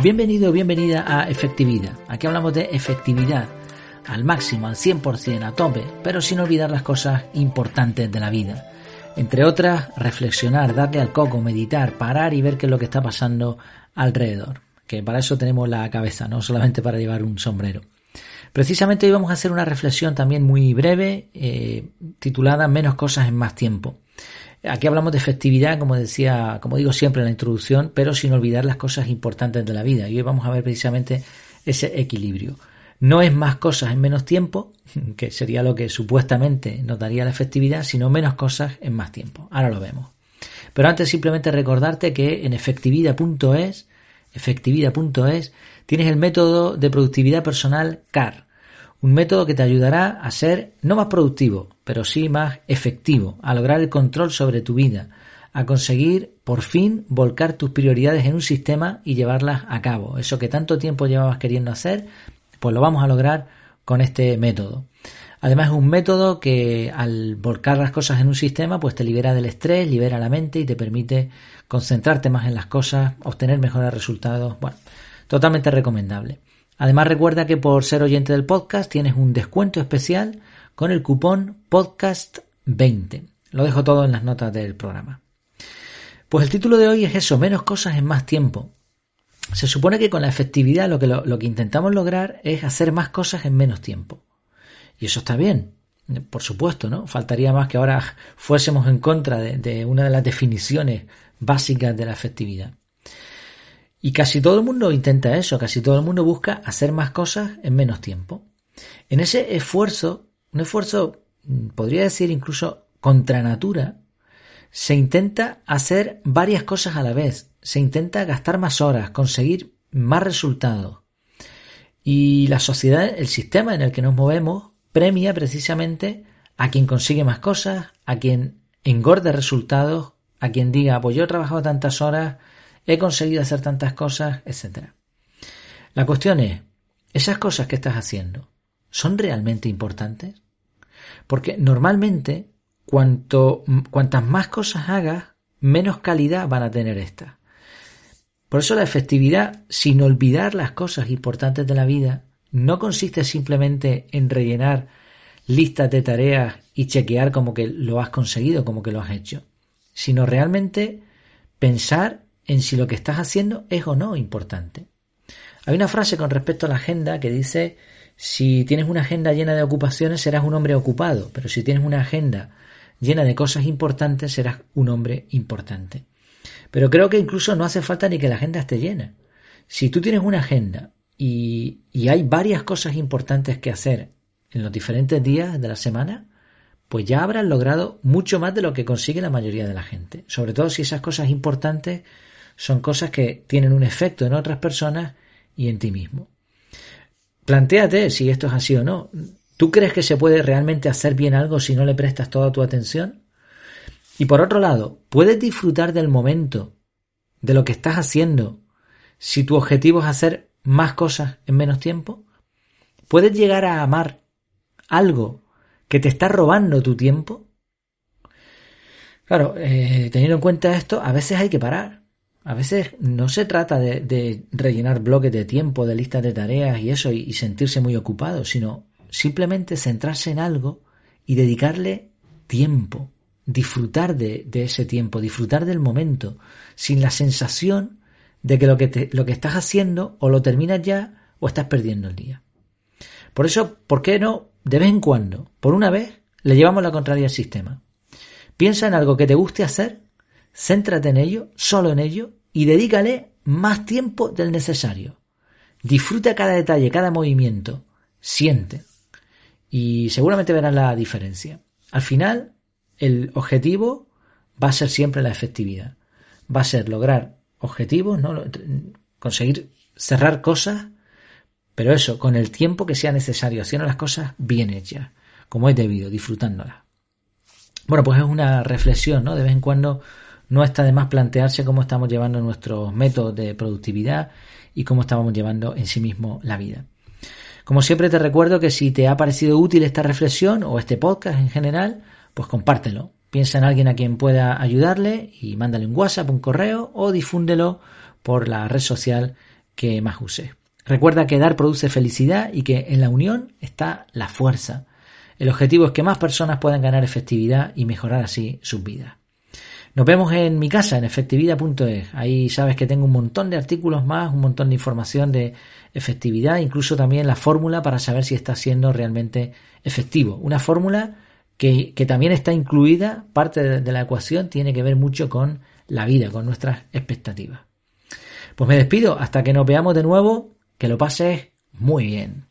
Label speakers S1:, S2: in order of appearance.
S1: Bienvenido o bienvenida a Efectividad. Aquí hablamos de efectividad al máximo, al 100%, a tope, pero sin olvidar las cosas importantes de la vida. Entre otras, reflexionar, darle al coco, meditar, parar y ver qué es lo que está pasando alrededor. Que para eso tenemos la cabeza, no solamente para llevar un sombrero. Precisamente hoy vamos a hacer una reflexión también muy breve, eh, titulada Menos cosas en más tiempo. Aquí hablamos de efectividad, como decía, como digo siempre en la introducción, pero sin olvidar las cosas importantes de la vida. Y hoy vamos a ver precisamente ese equilibrio. No es más cosas en menos tiempo, que sería lo que supuestamente nos daría la efectividad, sino menos cosas en más tiempo. Ahora lo vemos. Pero antes simplemente recordarte que en efectividad.es, efectividad.es, tienes el método de productividad personal CAR. Un método que te ayudará a ser no más productivo, pero sí más efectivo, a lograr el control sobre tu vida, a conseguir por fin volcar tus prioridades en un sistema y llevarlas a cabo. Eso que tanto tiempo llevabas queriendo hacer, pues lo vamos a lograr con este método. Además es un método que al volcar las cosas en un sistema pues te libera del estrés, libera la mente y te permite concentrarte más en las cosas, obtener mejores resultados. Bueno, totalmente recomendable. Además recuerda que por ser oyente del podcast tienes un descuento especial con el cupón podcast20. Lo dejo todo en las notas del programa. Pues el título de hoy es eso, menos cosas en más tiempo. Se supone que con la efectividad lo que, intentamos lograr es hacer más cosas en menos tiempo. Y eso está bien, por supuesto, ¿no? Faltaría más que ahora fuésemos en contra de, una de las definiciones básicas de la efectividad. Y casi todo el mundo intenta eso, casi todo el mundo busca hacer más cosas en menos tiempo. En ese esfuerzo, un esfuerzo, mm, podría decir incluso contra natura, se intenta hacer varias cosas a la vez, se intenta gastar más horas, conseguir más resultados. Y la sociedad, el sistema en el que nos movemos, premia precisamente a quien consigue más cosas, a quien engorde resultados, a quien diga, pues yo he trabajado tantas horas, he conseguido hacer tantas cosas, etc. La cuestión es, ¿esas cosas que estás haciendo son realmente importantes? Porque normalmente, cuanto, cuantas más cosas hagas, menos calidad van a tener estas. Por eso la efectividad, sin olvidar las cosas importantes de la vida, no consiste simplemente en rellenar listas de tareas y chequear como que lo has conseguido, como que lo has hecho, sino realmente pensar en si lo que estás haciendo es o no importante. Hay una frase con respecto a la agenda que dice, si tienes una agenda llena de ocupaciones serás un hombre ocupado, pero si tienes una agenda llena de cosas importantes serás un hombre importante. Pero creo que incluso no hace falta ni que la agenda esté llena. Si tú tienes una agenda y, y hay varias cosas importantes que hacer en los diferentes días de la semana, pues ya habrás logrado mucho más de lo que consigue la mayoría de la gente. Sobre todo si esas cosas importantes son cosas que tienen un efecto en otras personas y en ti mismo. Plantéate si esto es así o no. ¿Tú crees que se puede realmente hacer bien algo si no le prestas toda tu atención? Y por otro lado, ¿puedes disfrutar del momento, de lo que estás haciendo, si tu objetivo es hacer más cosas en menos tiempo? ¿Puedes llegar a amar algo que te está robando tu tiempo? Claro, eh, teniendo en cuenta esto, a veces hay que parar. A veces no se trata de, rellenar bloques de tiempo, de listas de tareas y eso, y sentirse muy ocupado, sino simplemente centrarse en algo y dedicarle tiempo, disfrutar de, ese tiempo, disfrutar del momento, sin la sensación de que lo que, lo que estás haciendo o lo terminas ya o estás perdiendo el día. Por eso, ¿por qué no, de vez en cuando, por una vez, le llevamos la contraria al sistema? Piensa en algo que te guste hacer, céntrate en ello, solo en ello, y dedícale más tiempo del necesario. Disfruta cada detalle, cada movimiento, siente. Y seguramente verás la diferencia. Al final, el objetivo va a ser siempre la efectividad. Va a ser lograr objetivos, ¿no? conseguir cerrar cosas, pero eso, con el tiempo que sea necesario, haciendo las cosas bien hechas, como es debido, disfrutándolas. Bueno, pues es una reflexión, ¿no? De vez en cuando no está de más plantearse cómo estamos llevando nuestros métodos de productividad y cómo estamos llevando en sí mismo la vida. Como siempre te recuerdo que si te ha parecido útil esta reflexión o este podcast en general, pues compártelo. Piensa en alguien a quien pueda ayudarle y mándale un WhatsApp, un correo o difúndelo por la red social que más uses. Recuerda que dar produce felicidad y que en la unión está la fuerza. El objetivo es que más personas puedan ganar efectividad y mejorar así sus vidas. Nos vemos en mi casa, en efectividad.es. Ahí sabes que tengo un montón de artículos más, un montón de información de efectividad, incluso también la fórmula para saber si está siendo realmente efectivo. Una fórmula que, también está incluida, parte de la ecuación tiene que ver mucho con la vida, con nuestras expectativas. Pues me despido, hasta que nos veamos de nuevo, que lo pases muy bien.